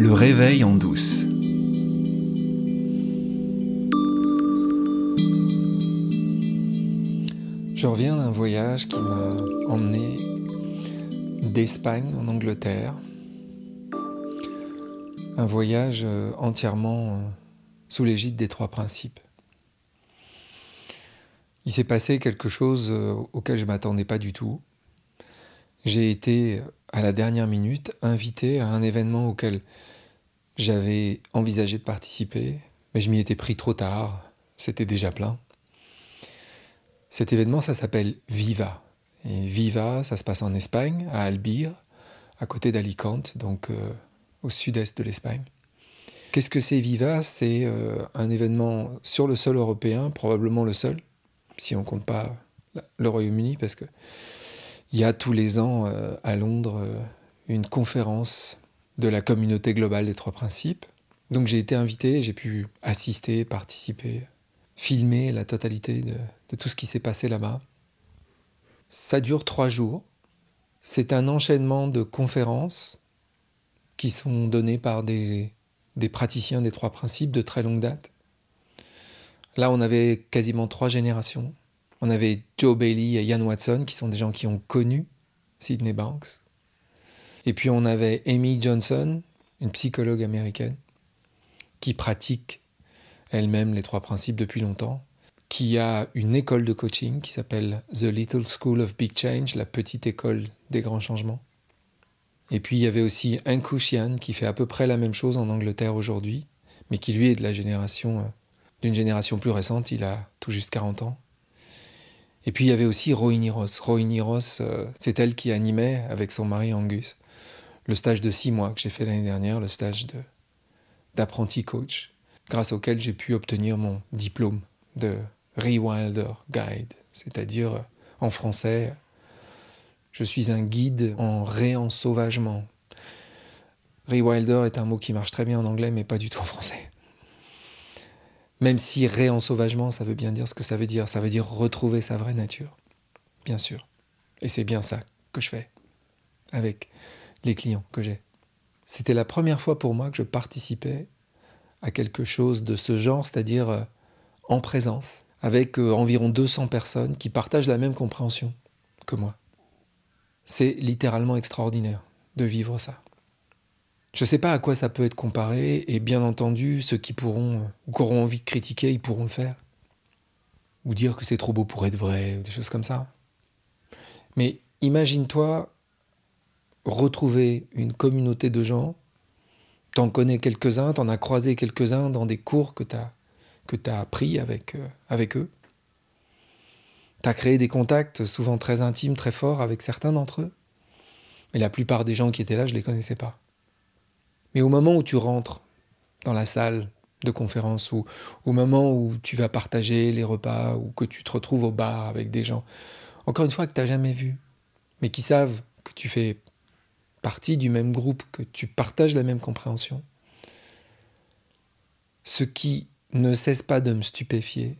Le réveil en douce. Je reviens d'un voyage qui m'a emmené d'Espagne en Angleterre. Un voyage euh, entièrement euh, sous l'égide des trois principes. Il s'est passé quelque chose euh, auquel je ne m'attendais pas du tout. J'ai été, à la dernière minute, invité à un événement auquel j'avais envisagé de participer, mais je m'y étais pris trop tard, c'était déjà plein. Cet événement, ça s'appelle Viva. Viva, ça se passe en Espagne, à Albir, à côté d'Alicante, donc euh, au sud-est de l'Espagne. Qu'est-ce que c'est Viva? C'est euh, un événement sur le sol européen, probablement le seul, si on ne compte pas le Royaume-Uni, parce que il y a tous les ans euh, à Londres une conférence de la communauté globale des trois principes. Donc j'ai été invité, j'ai pu assister, participer, filmer la totalité de, tout ce qui s'est passé là-bas. Ça dure trois jours. C'est un enchaînement de conférences qui sont données par des praticiens des trois principes de très longue date. Là, on avait quasiment trois générations. On avait Joe Bailey et Ian Watson, qui sont des gens qui ont connu Sidney Banks. Et puis on avait Amy Johnson, une psychologue américaine, qui pratique elle-même les trois principes depuis longtemps, qui a une école de coaching qui s'appelle The Little School of Big Change, la petite école des grands changements. Et puis il y avait aussi Anku qui fait à peu près la même chose en Angleterre aujourd'hui, mais qui lui est de la génération, euh, d'une génération plus récente, il a tout juste 40 ans. Et puis il y avait aussi Rohini Ross. Rohini Ross, euh, c'est elle qui animait avec son mari Angus le stage de six mois que j'ai fait l'année dernière, le stage d'apprenti coach, grâce auquel j'ai pu obtenir mon diplôme de Rewilder Guide, c'est-à-dire euh, en français, je suis un guide en réensauvagement. Rewilder est un mot qui marche très bien en anglais, mais pas du tout en français. Même si réensauvagement, ça veut bien dire ce que ça veut dire. Ça veut dire retrouver sa vraie nature, bien sûr. Et c'est bien ça que je fais avec les clients que j'ai. C'était la première fois pour moi que je participais à quelque chose de ce genre, c'est-à-dire euh, en présence, avec euh, environ 200 personnes qui partagent la même compréhension que moi. C'est littéralement extraordinaire de vivre ça. Je ne sais pas à quoi ça peut être comparé, et bien entendu, ceux qui pourront, ou qui auront envie de critiquer, ils pourront le faire. Ou dire que c'est trop beau pour être vrai, ou des choses comme ça. Mais imagine-toi retrouver une communauté de gens, t'en connais quelques-uns, t'en as croisé quelques-uns dans des cours que t'as que appris avec, euh, avec eux. T'as créé des contacts souvent très intimes, très forts avec certains d'entre eux. Mais la plupart des gens qui étaient là, je ne les connaissais pas. Mais au moment où tu rentres dans la salle de conférence ou au moment où tu vas partager les repas ou que tu te retrouves au bar avec des gens, encore une fois que tu n'as jamais vu, mais qui savent que tu fais partie du même groupe, que tu partages la même compréhension. Ce qui ne cesse pas de me stupéfier,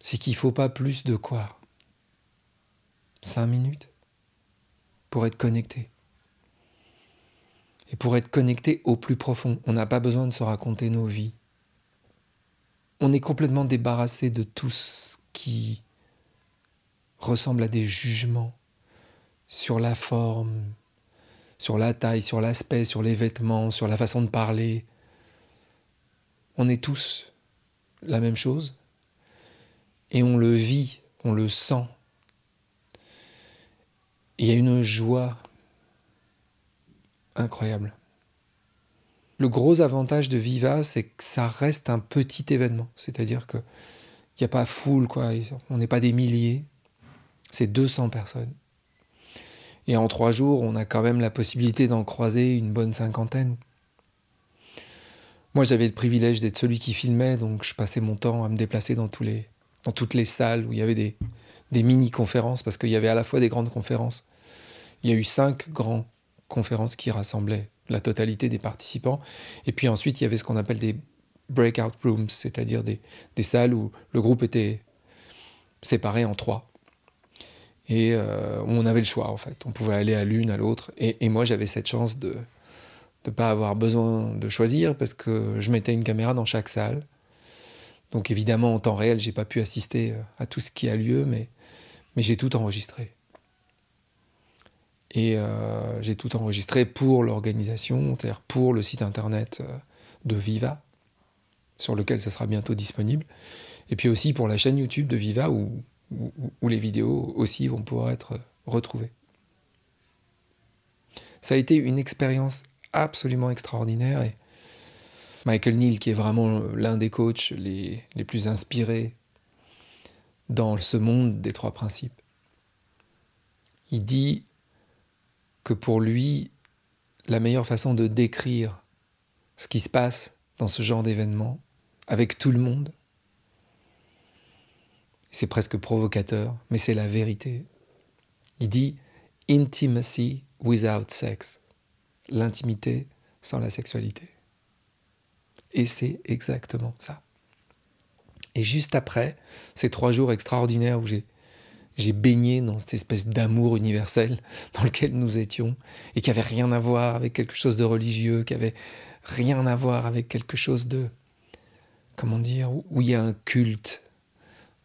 c'est qu'il ne faut pas plus de quoi? Cinq minutes pour être connecté. Et pour être connecté au plus profond, on n'a pas besoin de se raconter nos vies. On est complètement débarrassé de tout ce qui ressemble à des jugements sur la forme, sur la taille, sur l'aspect, sur les vêtements, sur la façon de parler. On est tous la même chose et on le vit, on le sent. Il y a une joie incroyable. Le gros avantage de Viva, c'est que ça reste un petit événement. C'est-à-dire qu'il n'y a pas foule, quoi. On n'est pas des milliers. C'est 200 personnes. Et en trois jours, on a quand même la possibilité d'en croiser une bonne cinquantaine. Moi, j'avais le privilège d'être celui qui filmait, donc je passais mon temps à me déplacer dans, toutes les salles où il y avait des, des mini-conférences, parce qu'il y avait à la fois des grandes conférences. Il y a eu cinq grandes conférences qui rassemblaient la totalité des participants. Et puis ensuite, il y avait ce qu'on appelle des breakout rooms, c'est-à-dire des, salles où le groupe était séparé en trois et euh, on avait le choix en fait. On pouvait aller à l'une, à l'autre. Et, moi j'avais cette chance de, ne pas avoir besoin de choisir parce que je mettais une caméra dans chaque salle. Donc évidemment, en temps réel, j'ai pas pu assister euh, à tout ce qui a lieu, mais j'ai tout enregistré. Et euh, j'ai tout enregistré pour l'organisation, c'est-à-dire pour le site internet euh, de Viva, sur lequel ça sera bientôt disponible. Et puis aussi pour la chaîne YouTube de Viva, où, les vidéos aussi vont pouvoir être retrouvées. Ça a été une expérience absolument extraordinaire. Michael Neal, qui est vraiment l'un des coachs les plus inspirés dans ce monde des trois principes, il dit que pour lui, la meilleure façon de décrire ce qui se passe dans ce genre d'événement, avec tout le monde, c'est presque provocateur, mais c'est la vérité. Il dit Intimacy without sex l'intimité sans la sexualité. Et c'est exactement ça. Et juste après ces trois jours extraordinaires où j'ai, j'ai baigné dans cette espèce d'amour universel dans lequel nous étions, et qui avait rien à voir avec quelque chose de religieux, qui avait rien à voir avec quelque chose de, comment dire, où il y a un culte,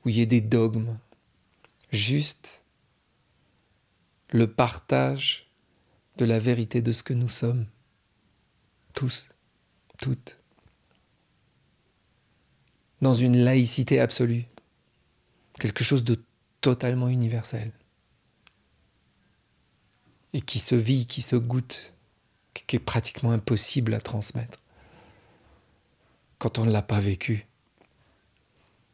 où il y a des dogmes, juste le partage de la vérité de ce que nous sommes. Tous, toutes. Dans une laïcité absolue. Quelque chose de totalement universel. Et qui se vit, qui se goûte, qui est pratiquement impossible à transmettre quand on ne l'a pas vécu.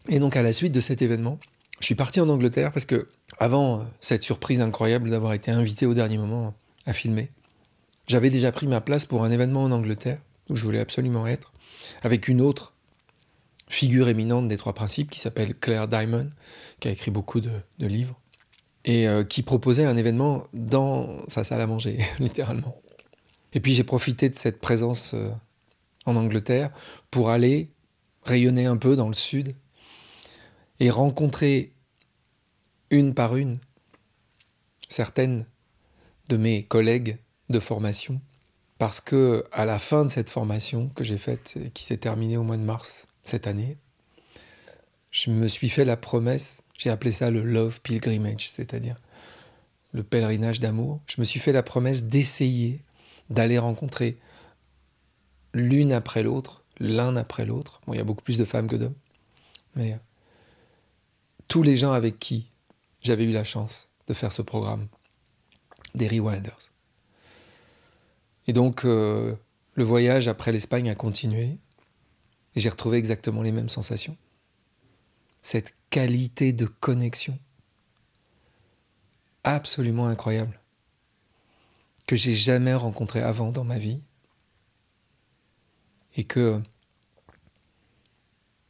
Et donc à la suite de cet événement, je suis parti en Angleterre parce que avant cette surprise incroyable d'avoir été invité au dernier moment à filmer. J'avais déjà pris ma place pour un événement en Angleterre, où je voulais absolument être, avec une autre figure éminente des trois principes qui s'appelle Claire Diamond, qui a écrit beaucoup de, livres, et euh, qui proposait un événement dans sa salle à manger, littéralement. Et puis j'ai profité de cette présence euh, en Angleterre pour aller rayonner un peu dans le sud et rencontrer une par une certaines de mes collègues de formation parce que à la fin de cette formation que j'ai faite et qui s'est terminée au mois de mars cette année, je me suis fait la promesse, j'ai appelé ça le love pilgrimage, c'est-à-dire le pèlerinage d'amour. Je me suis fait la promesse d'essayer d'aller rencontrer l'une après l'autre, l'un après l'autre. Bon, il y a beaucoup plus de femmes que d'hommes, mais euh, tous les gens avec qui j'avais eu la chance de faire ce programme des Rewilders. Et donc, euh, le voyage après l'Espagne a continué, et j'ai retrouvé exactement les mêmes sensations. Cette qualité de connexion absolument incroyable que j'ai jamais rencontré avant dans ma vie et que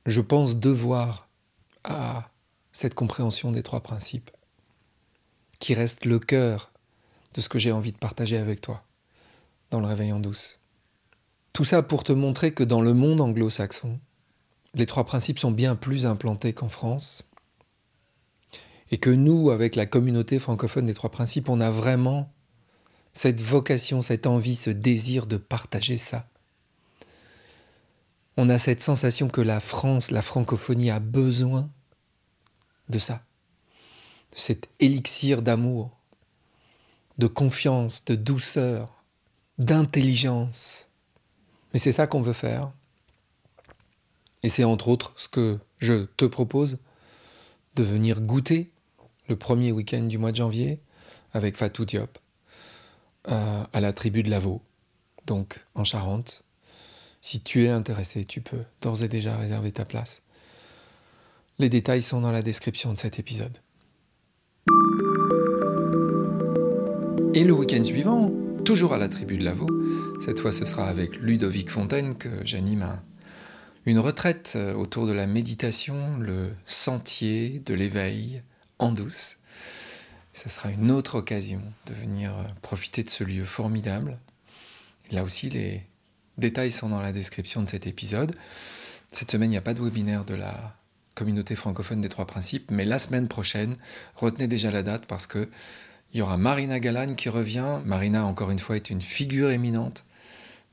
je pense devoir à cette compréhension des trois principes qui reste le cœur de ce que j'ai envie de partager avec toi dans le réveil en douce. Tout ça pour te montrer que dans le monde anglo-saxon, les trois principes sont bien plus implantés qu'en France, et que nous, avec la communauté francophone des trois principes, on a vraiment cette vocation, cette envie, ce désir de partager ça. On a cette sensation que la France, la francophonie a besoin de ça, de cet élixir d'amour, de confiance, de douceur, d'intelligence. Mais c'est ça qu'on veut faire. Et c'est entre autres ce que je te propose de venir goûter le premier week-end du mois de janvier avec Fatou Diop euh, à la tribu de Lavaux, donc en Charente. Si tu es intéressé, tu peux d'ores et déjà réserver ta place. Les détails sont dans la description de cet épisode. Et le week-end suivant, toujours à la tribu de Lavaux, cette fois ce sera avec Ludovic Fontaine que j'anime une retraite euh, autour de la méditation, le sentier de l'éveil en douce. Ce sera une autre occasion de venir euh, profiter de ce lieu formidable. là aussi, les détails sont dans la description de cet épisode. Cette semaine, il n'y a pas de webinaire de la communauté francophone des trois principes, mais la semaine prochaine, retenez déjà la date parce que il y aura Marina Galan qui revient. Marina, encore une fois, est une figure éminente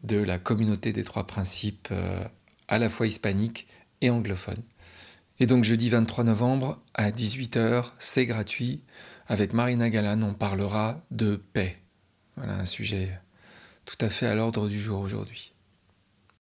de la communauté des trois principes euh, à la fois hispanique et anglophone. Et donc jeudi 23 novembre à 18h, c'est gratuit. Avec Marina Galan, on parlera de paix. Voilà un sujet tout à fait à l'ordre du jour aujourd'hui.